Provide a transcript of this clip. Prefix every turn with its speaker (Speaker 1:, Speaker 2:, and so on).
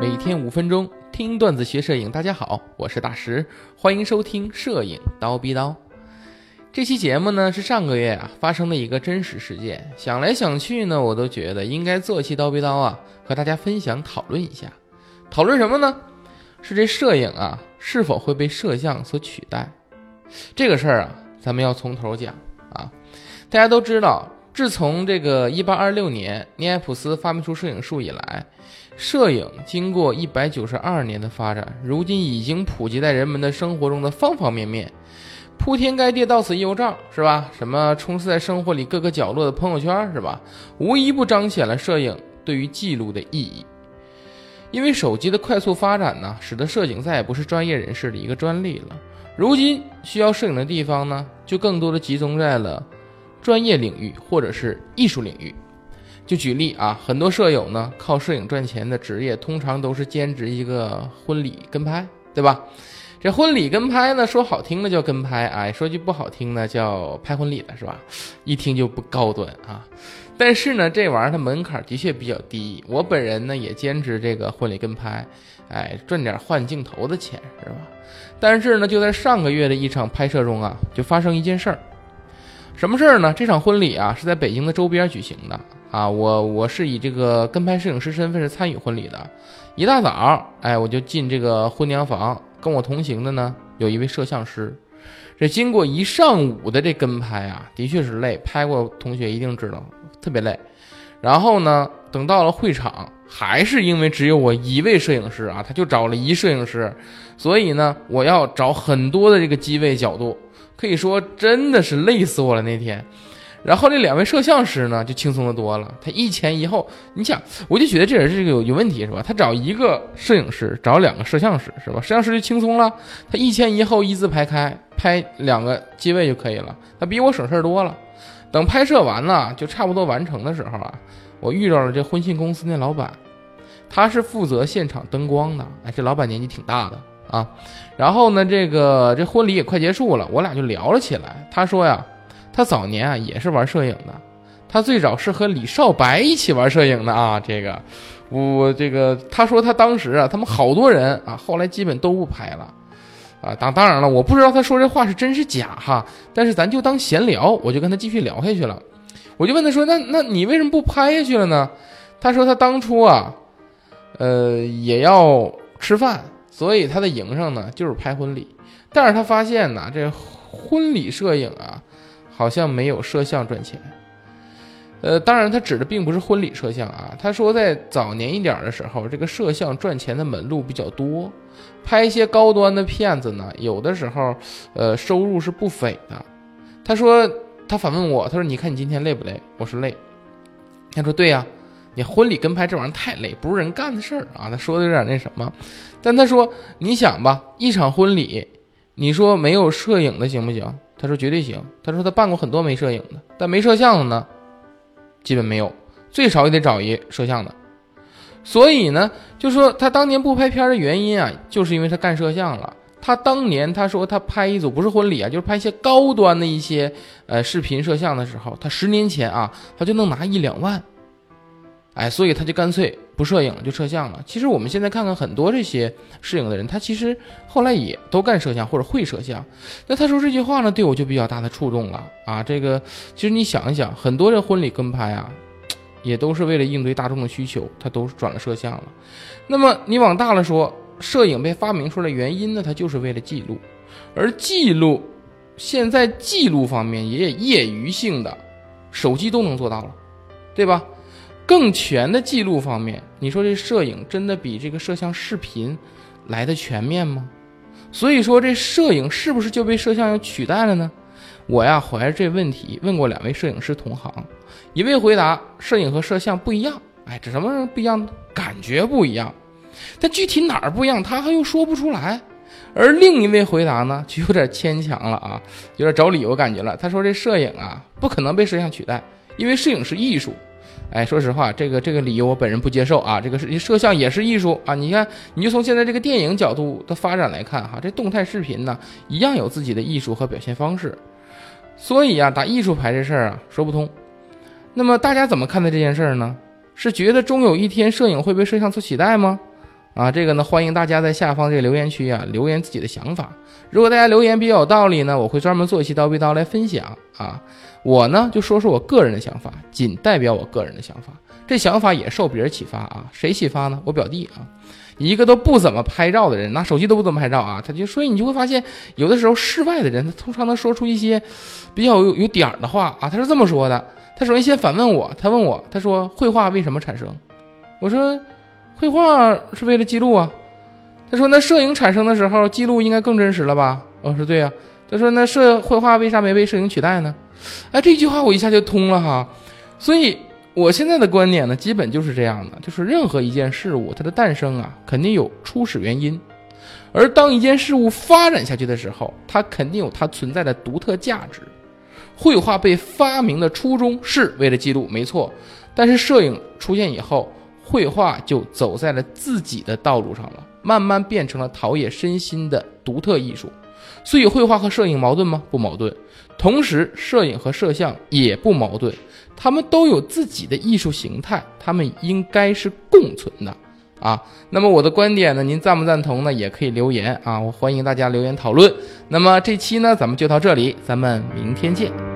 Speaker 1: 每天五分钟听段子学摄影，大家好，我是大石，欢迎收听摄影刀逼刀。这期节目呢是上个月啊发生的一个真实事件，想来想去呢，我都觉得应该做期刀逼刀啊，和大家分享讨论一下。讨论什么呢？是这摄影啊是否会被摄像所取代？这个事儿啊，咱们要从头讲啊。大家都知道，自从这个一八二六年尼埃普斯发明出摄影术以来，摄影经过一百九十二年的发展，如今已经普及在人们的生活中的方方面面，铺天盖地，到此一游照，是吧？什么充斥在生活里各个角落的朋友圈，是吧？无一不彰显了摄影对于记录的意义。因为手机的快速发展呢，使得摄影再也不是专业人士的一个专利了。如今需要摄影的地方呢，就更多的集中在了专业领域或者是艺术领域。就举例啊，很多摄友呢靠摄影赚钱的职业，通常都是兼职一个婚礼跟拍，对吧？这婚礼跟拍呢，说好听的叫跟拍，哎，说句不好听的叫拍婚礼的是吧？一听就不高端啊。但是呢，这玩意儿它门槛的确比较低。我本人呢也兼职这个婚礼跟拍，哎，赚点换镜头的钱是吧？但是呢，就在上个月的一场拍摄中啊，就发生一件事儿。什么事儿呢？这场婚礼啊是在北京的周边举行的啊。我我是以这个跟拍摄影师身份是参与婚礼的。一大早，哎，我就进这个婚娘房，跟我同行的呢有一位摄像师。这经过一上午的这跟拍啊，的确是累，拍过同学一定知道。特别累，然后呢，等到了会场，还是因为只有我一位摄影师啊，他就找了一摄影师，所以呢，我要找很多的这个机位角度，可以说真的是累死我了那天。然后那两位摄像师呢，就轻松的多了，他一前一后，你想，我就觉得这人是有有问题是吧？他找一个摄影师，找两个摄像师是吧？摄像师就轻松了，他一前一后一字排开，拍两个机位就可以了，他比我省事儿多了。等拍摄完了，就差不多完成的时候啊，我遇到了这婚庆公司那老板，他是负责现场灯光的。哎，这老板年纪挺大的啊。然后呢，这个这婚礼也快结束了，我俩就聊了起来。他说呀，他早年啊也是玩摄影的，他最早是和李少白一起玩摄影的啊。这个，我这个他说他当时啊，他们好多人啊，后来基本都不拍了。啊，当当然了，我不知道他说这话是真是假哈，但是咱就当闲聊，我就跟他继续聊下去了。我就问他说：“那那你为什么不拍下去了呢？”他说：“他当初啊，呃，也要吃饭，所以他的营生呢就是拍婚礼。但是他发现呢，这婚礼摄影啊，好像没有摄像赚钱。”呃，当然，他指的并不是婚礼摄像啊。他说，在早年一点的时候，这个摄像赚钱的门路比较多，拍一些高端的片子呢，有的时候，呃，收入是不菲的。他说，他反问我，他说：“你看你今天累不累？”我说：“累。”他说：“对呀，你婚礼跟拍这玩意儿太累，不是人干的事儿啊。”他说的有点那什么，但他说：“你想吧，一场婚礼，你说没有摄影的行不行？”他说：“绝对行。”他说他办过很多没摄影的，但没摄像的呢。基本没有，最少也得找一摄像的。所以呢，就说他当年不拍片的原因啊，就是因为他干摄像了。他当年他说他拍一组不是婚礼啊，就是拍一些高端的一些呃视频摄像的时候，他十年前啊，他就能拿一两万。哎，所以他就干脆不摄影了，就摄像了。其实我们现在看看很多这些摄影的人，他其实后来也都干摄像或者会摄像。那他说这句话呢，对我就比较大的触动了啊。这个其实你想一想，很多人婚礼跟拍啊，也都是为了应对大众的需求，他都转了摄像了。那么你往大了说，摄影被发明出来原因呢，它就是为了记录，而记录现在记录方面也业余性的，手机都能做到了，对吧？更全的记录方面，你说这摄影真的比这个摄像视频来的全面吗？所以说这摄影是不是就被摄像要取代了呢？我呀怀着这问题问过两位摄影师同行，一位回答摄影和摄像不一样，哎，这什么不一样？感觉不一样，但具体哪儿不一样，他还又说不出来。而另一位回答呢，就有点牵强了啊，有点找理由感觉了。他说这摄影啊不可能被摄像取代，因为摄影是艺术。哎，说实话，这个这个理由我本人不接受啊。这个是摄像也是艺术啊。你看，你就从现在这个电影角度的发展来看哈，这动态视频呢，一样有自己的艺术和表现方式。所以啊，打艺术牌这事儿啊，说不通。那么大家怎么看待这件事儿呢？是觉得终有一天摄影会被摄像所取代吗？啊，这个呢，欢迎大家在下方这个留言区啊留言自己的想法。如果大家留言比较有道理呢，我会专门做一期刀逼刀来分享啊。我呢就说说我个人的想法，仅代表我个人的想法。这想法也受别人启发啊，谁启发呢？我表弟啊，一个都不怎么拍照的人，拿手机都不怎么拍照啊，他就所以你就会发现，有的时候室外的人，他通常能说出一些比较有有点儿的话啊。他是这么说的，他首先先反问我，他问我，他说绘画为什么产生？我说。绘画是为了记录啊，他说那摄影产生的时候记录应该更真实了吧？我说对呀。他说那摄绘画为啥没被摄影取代呢？哎，这句话我一下就通了哈。所以我现在的观点呢，基本就是这样的，就是任何一件事物它的诞生啊，肯定有初始原因，而当一件事物发展下去的时候，它肯定有它存在的独特价值。绘画被发明的初衷是为了记录，没错，但是摄影出现以后。绘画就走在了自己的道路上了，慢慢变成了陶冶身心的独特艺术。所以，绘画和摄影矛盾吗？不矛盾。同时，摄影和摄像也不矛盾，他们都有自己的艺术形态，他们应该是共存的啊。那么，我的观点呢？您赞不赞同呢？也可以留言啊，我欢迎大家留言讨论。那么这期呢，咱们就到这里，咱们明天见。